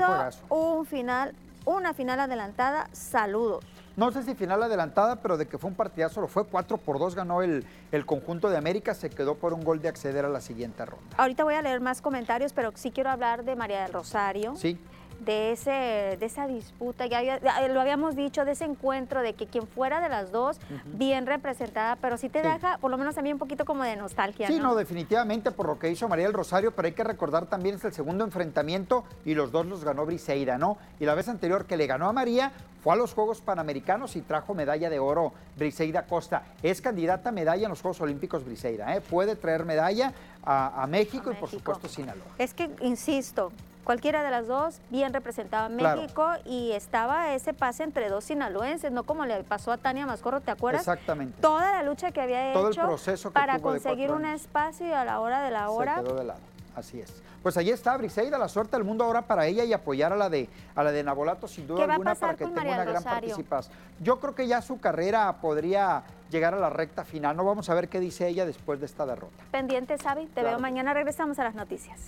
un, final, una final adelantada, saludos. No sé si final adelantada, pero de que fue un partidazo, lo fue 4 por 2, ganó el, el, conjunto de América, se quedó por un gol de acceder a la siguiente ronda. Ahorita voy a leer más comentarios, pero sí quiero hablar de María del Rosario. Sí. De, ese, de esa disputa, ya, había- lo habíamos dicho, de ese encuentro, de que quien fuera de las dos, bien representada, pero sí te Sí. deja, por lo menos a mí, un poquito como de nostalgia, Sí, ¿no? no, definitivamente por lo que hizo María del Rosario, pero hay que recordar también es el segundo enfrentamiento y los dos los ganó Briseida, ¿no? Y la vez anterior que le ganó a María fue a los Juegos Panamericanos y trajo medalla de oro Briseida Costa. Es candidata a medalla en los Juegos Olímpicos Briseida, ¿eh? Puede traer medalla a, a México y por supuesto Sinaloa. Es que, insisto, cualquiera de las dos, bien representaba Claro. México y estaba ese pase entre dos sinaloenses, no como le pasó a Tania Mascorro, ¿te acuerdas? Exactamente. Toda la lucha que había Todo el hecho proceso para conseguir un espacio y a la hora de la hora. Se quedó de lado. Así es. Pues ahí está Briseida, la suerte del mundo ahora para ella y apoyar a la de a la de Nabolato sin duda ¿Qué va a alguna para que tenga María una gran participación. Yo creo que ya su carrera podría llegar a la recta final. No vamos a ver qué dice ella después de esta derrota. Pendiente, Sabi, te Claro. veo mañana. Regresamos a las noticias.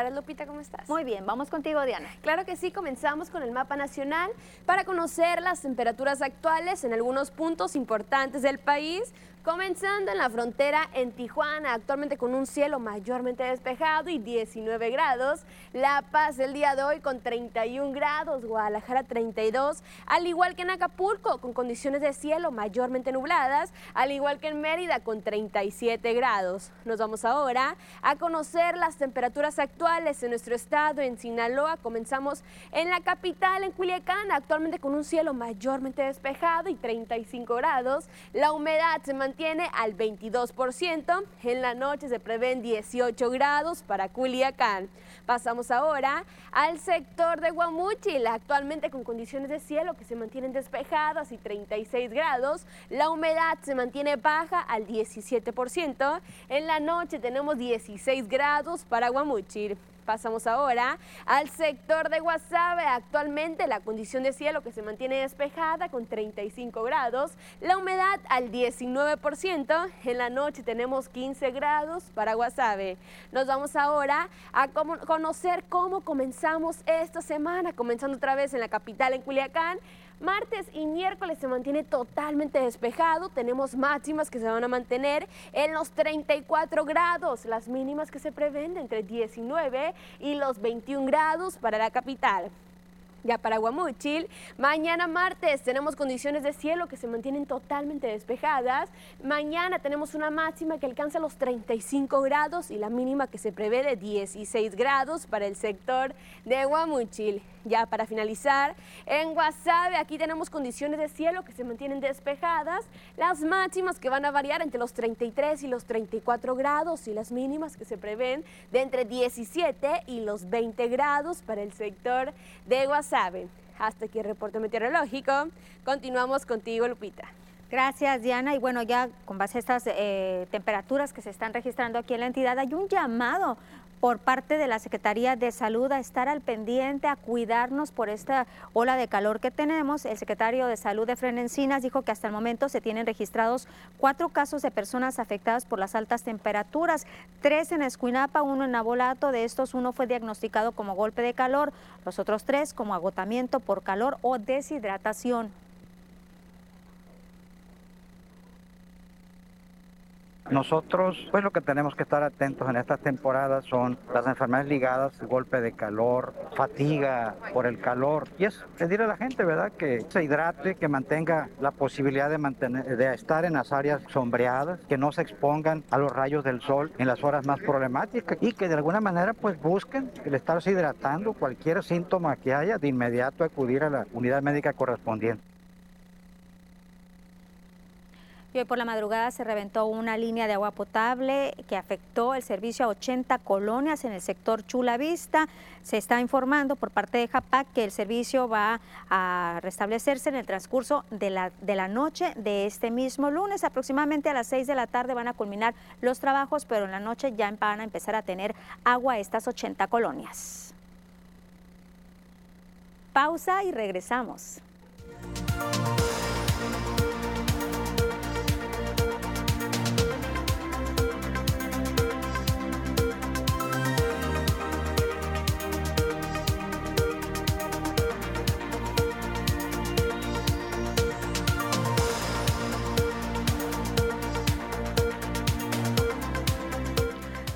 Tardes, Lupita, ¿cómo estás? Muy bien, vamos contigo, Diana. Claro que sí, comenzamos con el mapa nacional para conocer las temperaturas actuales en algunos puntos importantes del país. Comenzando en la frontera en Tijuana, actualmente con un cielo mayormente despejado y 19 grados. La Paz el día de hoy con 31 grados, Guadalajara 32, al igual que en Acapulco con condiciones de cielo mayormente nubladas, al igual que en Mérida con 37 grados. Nos vamos ahora a conocer las temperaturas actuales en nuestro estado, en Sinaloa. Comenzamos en la capital, en Culiacán, actualmente con un cielo mayormente despejado y 35 grados. La humedad se mantiene al 22%. En la noche se prevén 18 grados para Culiacán. Pasamos ahora al sector de Guamúchil, actualmente con condiciones de cielo que se mantienen despejadas y 36 grados. La humedad se mantiene baja al 17%. En la noche tenemos 16 grados para Guamúchil. Pasamos ahora al sector de Guasave. Actualmente la condición de cielo que se mantiene despejada con 35 grados. La humedad al 19%. En la noche tenemos 15 grados para Guasave. Nos vamos ahora a conocer cómo comenzamos esta semana. Comenzando otra vez en la capital, en Culiacán. Martes y miércoles se mantiene totalmente despejado. Tenemos máximas que se van a mantener en los 34 grados. Las mínimas que se prevén entre 19 y los 21 grados para la capital. Ya para Guamúchil, mañana martes tenemos condiciones de cielo que se mantienen totalmente despejadas. Mañana tenemos una máxima que alcanza los 35 grados y la mínima que se prevé de 16 grados para el sector de Guamúchil. Ya para finalizar, en Guasave aquí tenemos condiciones de cielo que se mantienen despejadas, las máximas que van a variar entre los 33 y los 34 grados y las mínimas que se prevén de entre 17 y los 20 grados para el sector de Guasave. Hasta aquí el reporte meteorológico. Continuamos contigo, Lupita. Gracias, Diana. Y bueno, ya con base a estas eh, temperaturas que se están registrando aquí en la entidad, hay un llamado por parte de la Secretaría de Salud a estar al pendiente, a cuidarnos por esta ola de calor que tenemos. El secretario de Salud de Frenencinas dijo que hasta el momento se tienen registrados cuatro casos de personas afectadas por las altas temperaturas, tres en Escuinapa, uno en Abolato. De estos, uno fue diagnosticado como golpe de calor, los otros tres como agotamiento por calor o deshidratación. Nosotros, pues lo que tenemos que estar atentos en estas temporadas son las enfermedades ligadas, golpe de calor, fatiga por el calor. Y es pedir a la gente, ¿verdad?, que se hidrate, que mantenga la posibilidad de, mantener, de estar en las áreas sombreadas, que no se expongan a los rayos del sol en las horas más problemáticas y que de alguna manera pues busquen el estarse hidratando, cualquier síntoma que haya, de inmediato acudir a la unidad médica correspondiente. Y hoy por la madrugada se reventó una línea de agua potable que afectó el servicio a 80 colonias en el sector Chula Vista. Se está informando por parte de JAPAC que el servicio va a restablecerse en el transcurso de la, de la noche de este mismo lunes. Aproximadamente a las 6 de la tarde van a culminar los trabajos, pero en la noche ya van a empezar a tener agua estas 80 colonias. Pausa y regresamos.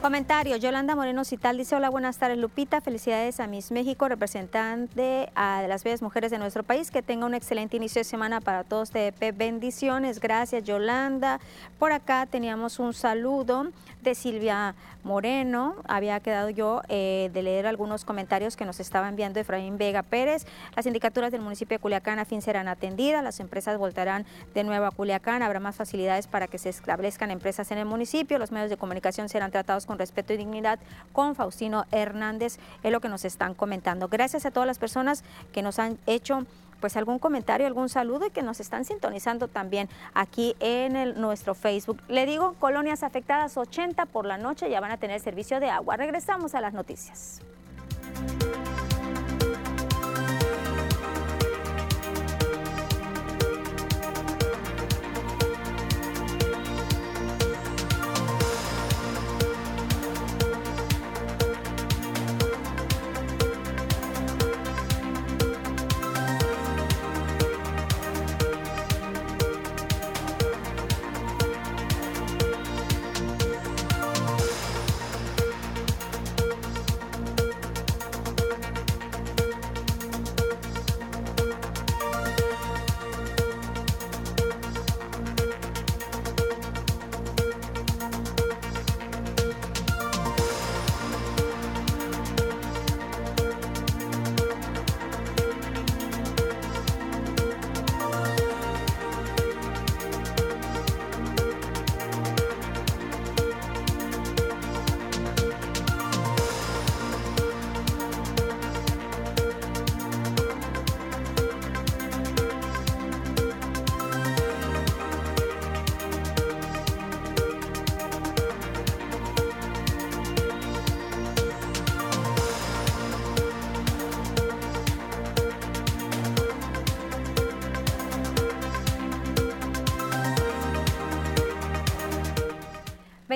Comentario, Yolanda Moreno Cital dice, hola, buenas tardes Lupita, felicidades a Miss México, representante a las bellas mujeres de nuestro país, que tenga un excelente inicio de semana para todos TDP, bendiciones, gracias Yolanda. Por acá teníamos un saludo de Silvia Moreno, había quedado yo eh, de leer algunos comentarios que nos estaba enviando Efraín Vega Pérez, las sindicaturas del municipio de Culiacán a fin serán atendidas, las empresas voltarán de nuevo a Culiacán, habrá más facilidades para que se establezcan empresas en el municipio, los medios de comunicación serán tratados con respeto y dignidad con Faustino Hernández, es lo que nos están comentando. Gracias a todas las personas que nos han hecho pues algún comentario, algún saludo y que nos están sintonizando también aquí en nuestro Facebook. Le digo, colonias afectadas 80 por la noche ya van a tener servicio de agua. Regresamos a las noticias.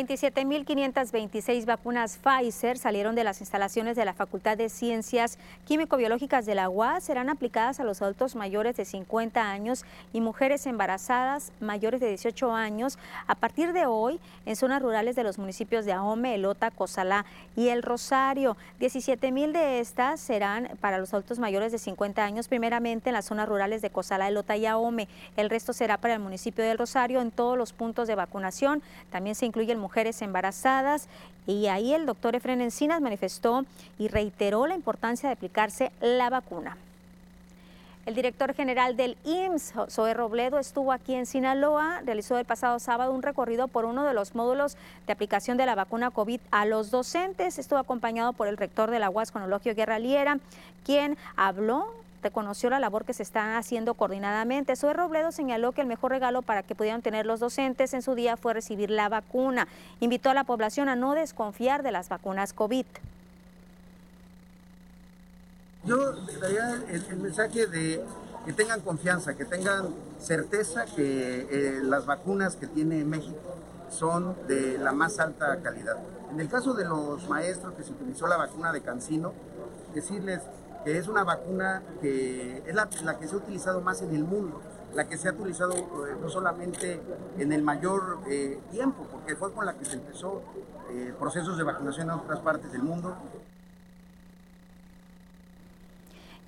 27.526 vacunas Pfizer salieron de las instalaciones de la Facultad de Ciencias Químico-Biológicas de la UAS. Serán aplicadas a los adultos mayores de 50 años y mujeres embarazadas mayores de 18 años a partir de hoy en zonas rurales de los municipios de Ahome, Elota, Cozalá y El Rosario. 17.000 de estas serán para los adultos mayores de 50 años, primeramente en las zonas rurales de Cozalá, Elota y Ahome. El resto será para el municipio de El Rosario en todos los puntos de vacunación. También se incluyen embarazadas y ahí el doctor Efren Encinas manifestó y reiteró la importancia de aplicarse la vacuna. El director general del IMSS, Zoe Robledo, estuvo aquí en Sinaloa, realizó el pasado sábado un recorrido por uno de los módulos de aplicación de la vacuna COVID a los docentes. Estuvo acompañado por el rector de la UAS, Eulogio Guerra Liera, quien habló reconoció la labor que se está haciendo coordinadamente. Zoe Robledo señaló que el mejor regalo para que pudieran tener los docentes en su día fue recibir la vacuna. Invitó a la población a no desconfiar de las vacunas COVID. Yo daría el, mensaje de que tengan confianza, que tengan certeza que eh, las vacunas que tiene México son de la más alta calidad. En el caso de los maestros que se utilizó la vacuna de Cancino, decirles, que es una vacuna que es la, que se ha utilizado más en el mundo la que se ha utilizado eh, no solamente en el mayor eh, tiempo, porque fue con la que se empezó eh, procesos de vacunación en otras partes del mundo,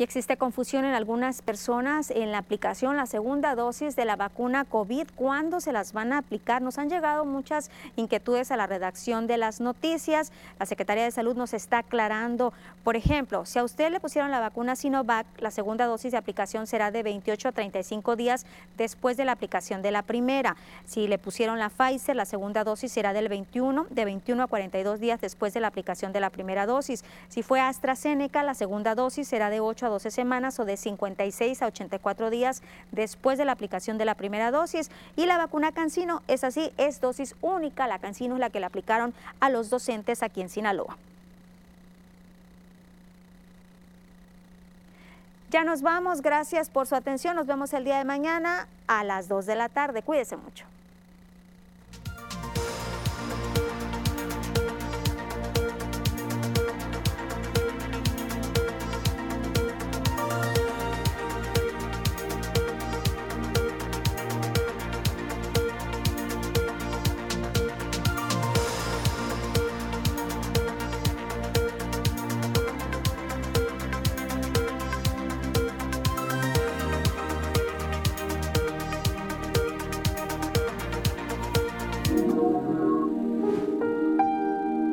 y existe confusión en algunas personas en la aplicación, la segunda dosis de la vacuna COVID, cuándo se las van a aplicar. Nos han llegado muchas inquietudes a la redacción de las noticias. La Secretaría de Salud nos está aclarando, por ejemplo, si a usted le pusieron la vacuna Sinovac, la segunda dosis de aplicación será de 28 a 35 días después de la aplicación de la primera. Si le pusieron la Pfizer, la segunda dosis será del 21, de 21 a 42 días después de la aplicación de la primera dosis. Si fue AstraZeneca, la segunda dosis será de 8 a 12 semanas o de 56 a 84 días después de la aplicación de la primera dosis. Y la vacuna Cancino es así, es dosis única. La Cancino es la que le aplicaron a los docentes aquí en Sinaloa. Ya nos vamos, gracias por su atención. Nos vemos el día de mañana a las 2 de la tarde. Cuídese mucho.